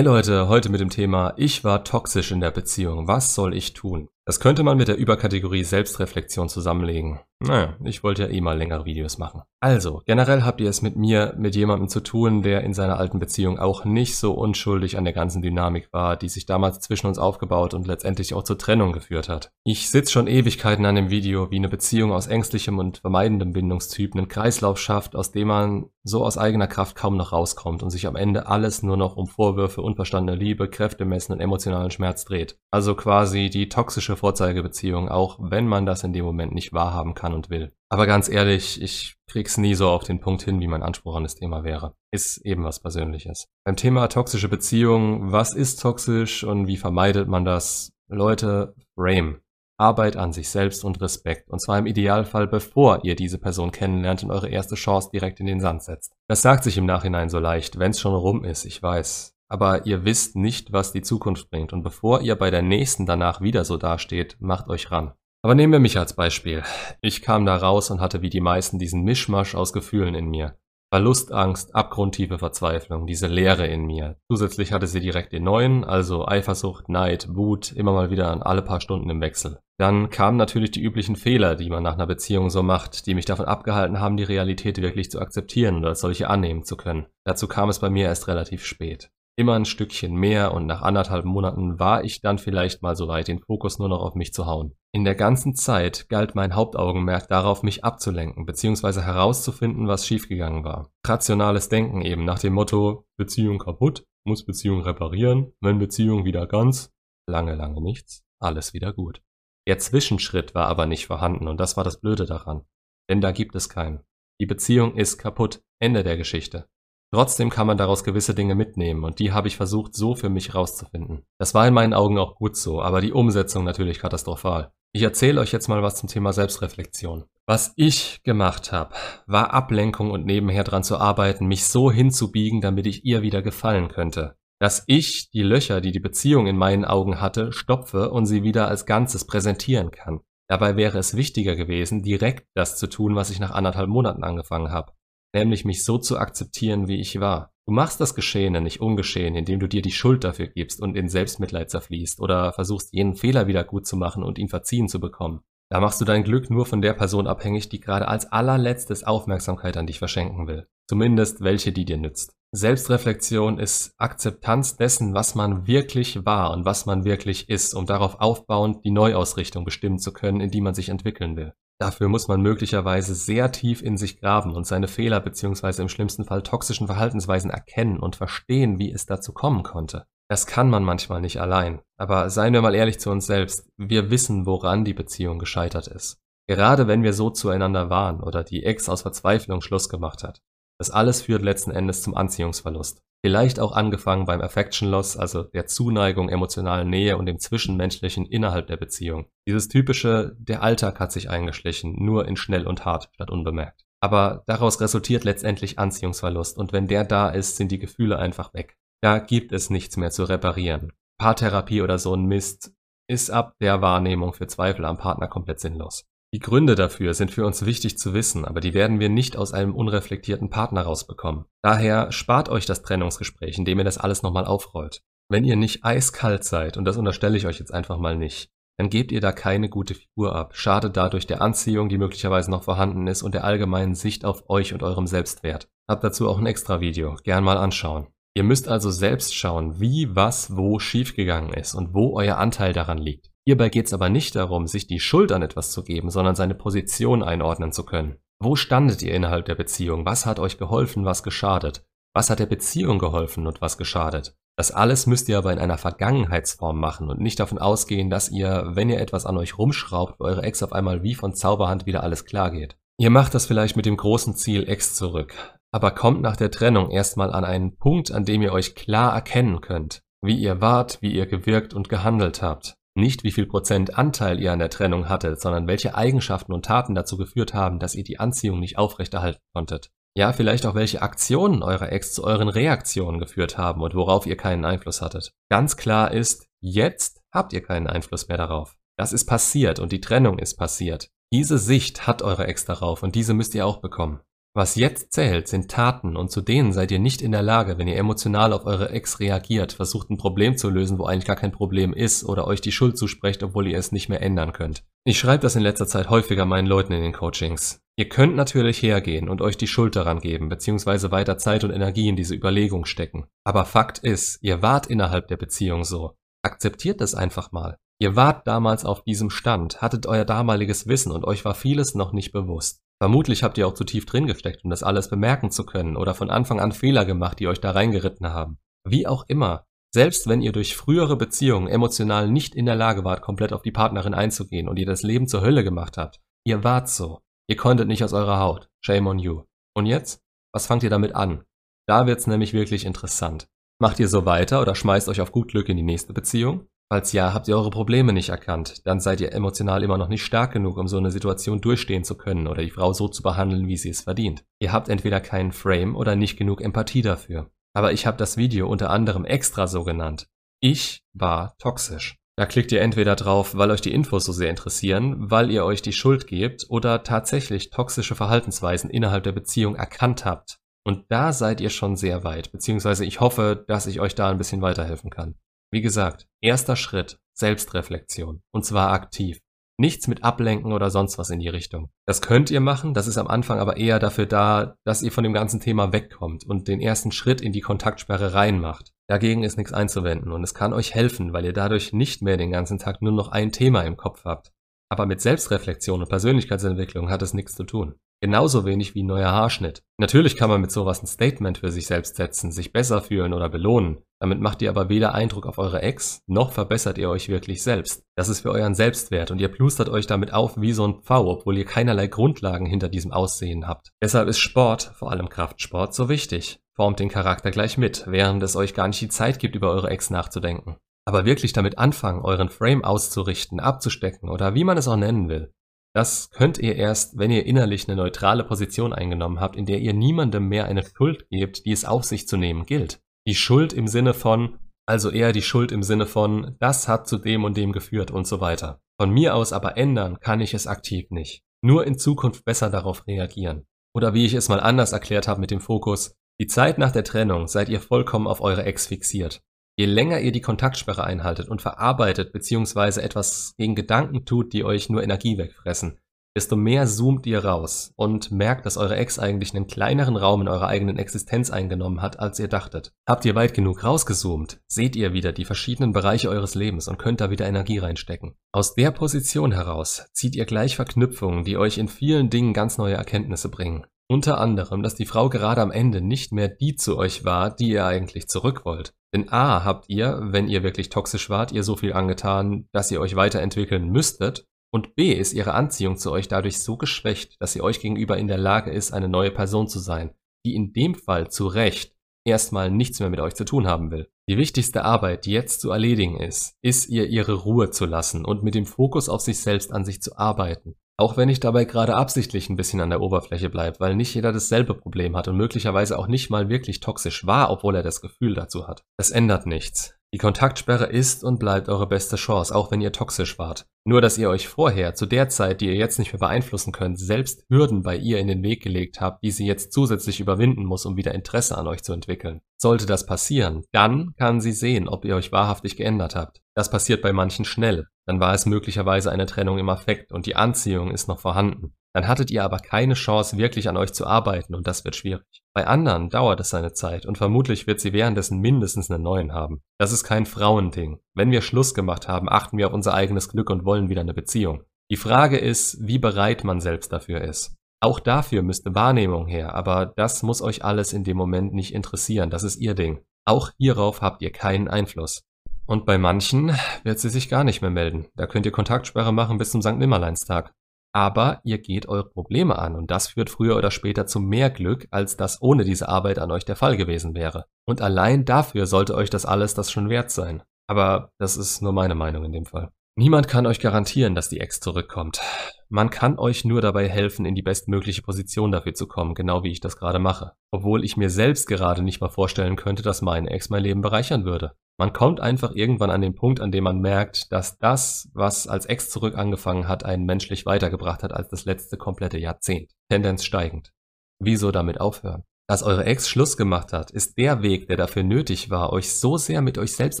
Hey Leute, heute mit dem Thema Ich war toxisch in der Beziehung. Was soll ich tun? Das könnte man mit der Überkategorie Selbstreflexion zusammenlegen. Naja, ich wollte ja eh mal längere Videos machen. Also, generell habt ihr es mit mir, mit jemandem zu tun, der in seiner alten Beziehung auch nicht so unschuldig an der ganzen Dynamik war, die sich damals zwischen uns aufgebaut und letztendlich auch zur Trennung geführt hat. Ich sitze schon Ewigkeiten an dem Video, wie eine Beziehung aus ängstlichem und vermeidendem Bindungstyp einen Kreislauf schafft, aus dem man so aus eigener Kraft kaum noch rauskommt und sich am Ende alles nur noch um Vorwürfe, unverstandene Liebe, Kräftemessen und emotionalen Schmerz dreht. Also quasi die toxische Vorzeigebeziehung, auch wenn man das in dem Moment nicht wahrhaben kann und will. Aber ganz ehrlich, ich krieg's nie so auf den Punkt hin, wie mein Anspruch an das Thema wäre. Ist eben was Persönliches. Beim Thema toxische Beziehung, was ist toxisch und wie vermeidet man das? Leute, Frame. Arbeit an sich selbst und Respekt. Und zwar im Idealfall, bevor ihr diese Person kennenlernt und eure erste Chance direkt in den Sand setzt. Das sagt sich im Nachhinein so leicht, wenn's schon rum ist, ich weiß aber ihr wisst nicht, was die Zukunft bringt. Und bevor ihr bei der nächsten danach wieder so dasteht, macht euch ran. Aber nehmen wir mich als Beispiel. Ich kam da raus und hatte wie die meisten diesen Mischmasch aus Gefühlen in mir. Verlustangst, abgrundtiefe Verzweiflung, diese Leere in mir. Zusätzlich hatte sie direkt den neuen, also Eifersucht, Neid, Wut, immer mal wieder an alle paar Stunden im Wechsel. Dann kamen natürlich die üblichen Fehler, die man nach einer Beziehung so macht, die mich davon abgehalten haben, die Realität wirklich zu akzeptieren oder als solche annehmen zu können. Dazu kam es bei mir erst relativ spät immer ein Stückchen mehr und nach anderthalb Monaten war ich dann vielleicht mal so weit, den Fokus nur noch auf mich zu hauen. In der ganzen Zeit galt mein Hauptaugenmerk darauf, mich abzulenken bzw. herauszufinden, was schiefgegangen war. Rationales Denken eben nach dem Motto Beziehung kaputt, muss Beziehung reparieren, wenn Beziehung wieder ganz, lange, lange nichts, alles wieder gut. Der Zwischenschritt war aber nicht vorhanden und das war das Blöde daran. Denn da gibt es keinen. Die Beziehung ist kaputt, Ende der Geschichte. Trotzdem kann man daraus gewisse Dinge mitnehmen und die habe ich versucht so für mich rauszufinden. Das war in meinen Augen auch gut so, aber die Umsetzung natürlich katastrophal. Ich erzähle euch jetzt mal was zum Thema Selbstreflexion. Was ich gemacht habe, war Ablenkung und nebenher dran zu arbeiten, mich so hinzubiegen, damit ich ihr wieder gefallen könnte. Dass ich die Löcher, die die Beziehung in meinen Augen hatte, stopfe und sie wieder als Ganzes präsentieren kann. Dabei wäre es wichtiger gewesen, direkt das zu tun, was ich nach anderthalb Monaten angefangen habe nämlich mich so zu akzeptieren, wie ich war. Du machst das Geschehene nicht ungeschehen, indem du dir die Schuld dafür gibst und in Selbstmitleid zerfließt oder versuchst, jeden Fehler wieder gut zu machen und ihn verziehen zu bekommen. Da machst du dein Glück nur von der Person abhängig, die gerade als allerletztes Aufmerksamkeit an dich verschenken will. Zumindest welche, die dir nützt. Selbstreflexion ist Akzeptanz dessen, was man wirklich war und was man wirklich ist, um darauf aufbauend die Neuausrichtung bestimmen zu können, in die man sich entwickeln will. Dafür muss man möglicherweise sehr tief in sich graben und seine Fehler bzw. im schlimmsten Fall toxischen Verhaltensweisen erkennen und verstehen, wie es dazu kommen konnte. Das kann man manchmal nicht allein. Aber seien wir mal ehrlich zu uns selbst, wir wissen, woran die Beziehung gescheitert ist. Gerade wenn wir so zueinander waren oder die Ex aus Verzweiflung Schluss gemacht hat. Das alles führt letzten Endes zum Anziehungsverlust. Vielleicht auch angefangen beim Affection Loss, also der Zuneigung, emotionalen Nähe und dem Zwischenmenschlichen innerhalb der Beziehung. Dieses typische, der Alltag hat sich eingeschlichen, nur in schnell und hart statt unbemerkt. Aber daraus resultiert letztendlich Anziehungsverlust und wenn der da ist, sind die Gefühle einfach weg. Da gibt es nichts mehr zu reparieren. Paartherapie oder so ein Mist ist ab der Wahrnehmung für Zweifel am Partner komplett sinnlos. Die Gründe dafür sind für uns wichtig zu wissen, aber die werden wir nicht aus einem unreflektierten Partner rausbekommen. Daher spart euch das Trennungsgespräch, indem ihr das alles nochmal aufrollt. Wenn ihr nicht eiskalt seid, und das unterstelle ich euch jetzt einfach mal nicht, dann gebt ihr da keine gute Figur ab, schadet dadurch der Anziehung, die möglicherweise noch vorhanden ist, und der allgemeinen Sicht auf euch und eurem Selbstwert. Habt dazu auch ein extra Video, gern mal anschauen. Ihr müsst also selbst schauen, wie, was, wo schiefgegangen ist und wo euer Anteil daran liegt. Hierbei geht es aber nicht darum, sich die Schuld an etwas zu geben, sondern seine Position einordnen zu können. Wo standet ihr innerhalb der Beziehung? Was hat euch geholfen, was geschadet? Was hat der Beziehung geholfen und was geschadet? Das alles müsst ihr aber in einer Vergangenheitsform machen und nicht davon ausgehen, dass ihr, wenn ihr etwas an euch rumschraubt, eure Ex auf einmal wie von Zauberhand wieder alles klar geht. Ihr macht das vielleicht mit dem großen Ziel Ex zurück, aber kommt nach der Trennung erstmal an einen Punkt, an dem ihr euch klar erkennen könnt, wie ihr wart, wie ihr gewirkt und gehandelt habt. Nicht wie viel Prozent Anteil ihr an der Trennung hattet, sondern welche Eigenschaften und Taten dazu geführt haben, dass ihr die Anziehung nicht aufrechterhalten konntet. Ja, vielleicht auch welche Aktionen eurer Ex zu euren Reaktionen geführt haben und worauf ihr keinen Einfluss hattet. Ganz klar ist, jetzt habt ihr keinen Einfluss mehr darauf. Das ist passiert und die Trennung ist passiert. Diese Sicht hat eure Ex darauf und diese müsst ihr auch bekommen. Was jetzt zählt, sind Taten und zu denen seid ihr nicht in der Lage, wenn ihr emotional auf eure Ex reagiert, versucht ein Problem zu lösen, wo eigentlich gar kein Problem ist oder euch die Schuld zusprecht, obwohl ihr es nicht mehr ändern könnt. Ich schreibe das in letzter Zeit häufiger meinen Leuten in den Coachings. Ihr könnt natürlich hergehen und euch die Schuld daran geben, beziehungsweise weiter Zeit und Energie in diese Überlegung stecken. Aber Fakt ist, ihr wart innerhalb der Beziehung so. Akzeptiert das einfach mal. Ihr wart damals auf diesem Stand, hattet euer damaliges Wissen und euch war vieles noch nicht bewusst. Vermutlich habt ihr auch zu tief drin gesteckt, um das alles bemerken zu können oder von Anfang an Fehler gemacht, die euch da reingeritten haben. Wie auch immer, selbst wenn ihr durch frühere Beziehungen emotional nicht in der Lage wart, komplett auf die Partnerin einzugehen und ihr das Leben zur Hölle gemacht habt, ihr wart so. Ihr konntet nicht aus eurer Haut. Shame on you. Und jetzt? Was fangt ihr damit an? Da wird's nämlich wirklich interessant. Macht ihr so weiter oder schmeißt euch auf gut Glück in die nächste Beziehung? Falls ja, habt ihr eure Probleme nicht erkannt, dann seid ihr emotional immer noch nicht stark genug, um so eine Situation durchstehen zu können oder die Frau so zu behandeln, wie sie es verdient. Ihr habt entweder keinen Frame oder nicht genug Empathie dafür. Aber ich habe das Video unter anderem extra so genannt. Ich war toxisch. Da klickt ihr entweder drauf, weil euch die Infos so sehr interessieren, weil ihr euch die Schuld gebt oder tatsächlich toxische Verhaltensweisen innerhalb der Beziehung erkannt habt. Und da seid ihr schon sehr weit, beziehungsweise ich hoffe, dass ich euch da ein bisschen weiterhelfen kann. Wie gesagt, erster Schritt, Selbstreflexion. Und zwar aktiv. Nichts mit Ablenken oder sonst was in die Richtung. Das könnt ihr machen, das ist am Anfang aber eher dafür da, dass ihr von dem ganzen Thema wegkommt und den ersten Schritt in die Kontaktsperre reinmacht. Dagegen ist nichts einzuwenden und es kann euch helfen, weil ihr dadurch nicht mehr den ganzen Tag nur noch ein Thema im Kopf habt. Aber mit Selbstreflexion und Persönlichkeitsentwicklung hat es nichts zu tun. Genauso wenig wie ein neuer Haarschnitt. Natürlich kann man mit sowas ein Statement für sich selbst setzen, sich besser fühlen oder belohnen. Damit macht ihr aber weder Eindruck auf eure Ex, noch verbessert ihr euch wirklich selbst. Das ist für euren Selbstwert und ihr plustert euch damit auf wie so ein Pfau, obwohl ihr keinerlei Grundlagen hinter diesem Aussehen habt. Deshalb ist Sport, vor allem Kraftsport, so wichtig. Formt den Charakter gleich mit, während es euch gar nicht die Zeit gibt, über eure Ex nachzudenken. Aber wirklich damit anfangen, euren Frame auszurichten, abzustecken oder wie man es auch nennen will, das könnt ihr erst, wenn ihr innerlich eine neutrale Position eingenommen habt, in der ihr niemandem mehr eine Schuld gebt, die es auf sich zu nehmen gilt. Die Schuld im Sinne von, also eher die Schuld im Sinne von, das hat zu dem und dem geführt und so weiter. Von mir aus aber ändern kann ich es aktiv nicht. Nur in Zukunft besser darauf reagieren. Oder wie ich es mal anders erklärt habe mit dem Fokus, die Zeit nach der Trennung seid ihr vollkommen auf eure Ex fixiert. Je länger ihr die Kontaktsperre einhaltet und verarbeitet bzw. etwas gegen Gedanken tut, die euch nur Energie wegfressen, desto mehr zoomt ihr raus und merkt, dass eure Ex eigentlich einen kleineren Raum in eurer eigenen Existenz eingenommen hat, als ihr dachtet. Habt ihr weit genug rausgezoomt, seht ihr wieder die verschiedenen Bereiche eures Lebens und könnt da wieder Energie reinstecken. Aus der Position heraus zieht ihr gleich Verknüpfungen, die euch in vielen Dingen ganz neue Erkenntnisse bringen. Unter anderem, dass die Frau gerade am Ende nicht mehr die zu euch war, die ihr eigentlich zurück wollt. Denn A habt ihr, wenn ihr wirklich toxisch wart, ihr so viel angetan, dass ihr euch weiterentwickeln müsstet. Und B ist ihre Anziehung zu euch dadurch so geschwächt, dass sie euch gegenüber in der Lage ist, eine neue Person zu sein, die in dem Fall zu Recht erstmal nichts mehr mit euch zu tun haben will. Die wichtigste Arbeit, die jetzt zu erledigen ist, ist ihr ihre Ruhe zu lassen und mit dem Fokus auf sich selbst an sich zu arbeiten. Auch wenn ich dabei gerade absichtlich ein bisschen an der Oberfläche bleibe, weil nicht jeder dasselbe Problem hat und möglicherweise auch nicht mal wirklich toxisch war, obwohl er das Gefühl dazu hat. Es ändert nichts. Die Kontaktsperre ist und bleibt eure beste Chance, auch wenn ihr toxisch wart. Nur, dass ihr euch vorher, zu der Zeit, die ihr jetzt nicht mehr beeinflussen könnt, selbst Hürden bei ihr in den Weg gelegt habt, die sie jetzt zusätzlich überwinden muss, um wieder Interesse an euch zu entwickeln. Sollte das passieren, dann kann sie sehen, ob ihr euch wahrhaftig geändert habt. Das passiert bei manchen schnell. Dann war es möglicherweise eine Trennung im Affekt und die Anziehung ist noch vorhanden. Dann hattet ihr aber keine Chance, wirklich an euch zu arbeiten und das wird schwierig. Bei anderen dauert es seine Zeit und vermutlich wird sie währenddessen mindestens einen neuen haben. Das ist kein Frauending. Wenn wir Schluss gemacht haben, achten wir auf unser eigenes Glück und wollen wieder eine Beziehung. Die Frage ist, wie bereit man selbst dafür ist. Auch dafür müsste Wahrnehmung her, aber das muss euch alles in dem Moment nicht interessieren, das ist ihr Ding. Auch hierauf habt ihr keinen Einfluss. Und bei manchen wird sie sich gar nicht mehr melden. Da könnt ihr Kontaktsperre machen bis zum St. Nimmerleinstag. Aber ihr geht eure Probleme an und das führt früher oder später zu mehr Glück, als das ohne diese Arbeit an euch der Fall gewesen wäre. Und allein dafür sollte euch das alles das schon wert sein. Aber das ist nur meine Meinung in dem Fall. Niemand kann euch garantieren, dass die Ex zurückkommt. Man kann euch nur dabei helfen, in die bestmögliche Position dafür zu kommen, genau wie ich das gerade mache. Obwohl ich mir selbst gerade nicht mal vorstellen könnte, dass meine Ex mein Leben bereichern würde. Man kommt einfach irgendwann an den Punkt, an dem man merkt, dass das, was als Ex zurück angefangen hat, einen menschlich weitergebracht hat als das letzte komplette Jahrzehnt. Tendenz steigend. Wieso damit aufhören? Dass eure Ex Schluss gemacht hat, ist der Weg, der dafür nötig war, euch so sehr mit euch selbst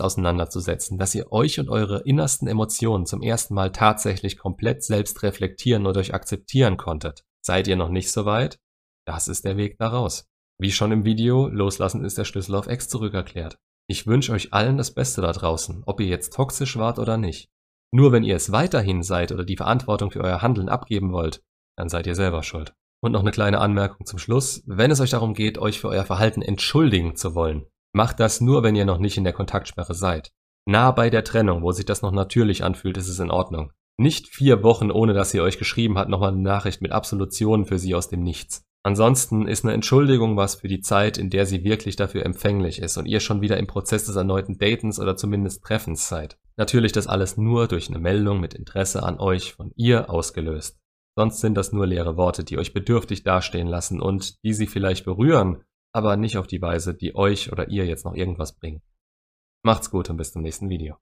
auseinanderzusetzen, dass ihr euch und eure innersten Emotionen zum ersten Mal tatsächlich komplett selbst reflektieren und euch akzeptieren konntet. Seid ihr noch nicht so weit? Das ist der Weg daraus. Wie schon im Video, loslassen ist der Schlüssel auf Ex zurückerklärt. Ich wünsche euch allen das Beste da draußen, ob ihr jetzt toxisch wart oder nicht. Nur wenn ihr es weiterhin seid oder die Verantwortung für euer Handeln abgeben wollt, dann seid ihr selber schuld. Und noch eine kleine Anmerkung zum Schluss. Wenn es euch darum geht, euch für euer Verhalten entschuldigen zu wollen, macht das nur, wenn ihr noch nicht in der Kontaktsperre seid. Nah bei der Trennung, wo sich das noch natürlich anfühlt, ist es in Ordnung. Nicht vier Wochen, ohne dass sie euch geschrieben hat, nochmal eine Nachricht mit Absolutionen für sie aus dem Nichts. Ansonsten ist eine Entschuldigung was für die Zeit, in der sie wirklich dafür empfänglich ist und ihr schon wieder im Prozess des erneuten Datens oder zumindest Treffens seid. Natürlich das alles nur durch eine Meldung mit Interesse an euch von ihr ausgelöst. Sonst sind das nur leere Worte, die euch bedürftig dastehen lassen und die sie vielleicht berühren, aber nicht auf die Weise, die euch oder ihr jetzt noch irgendwas bringen. Macht's gut und bis zum nächsten Video.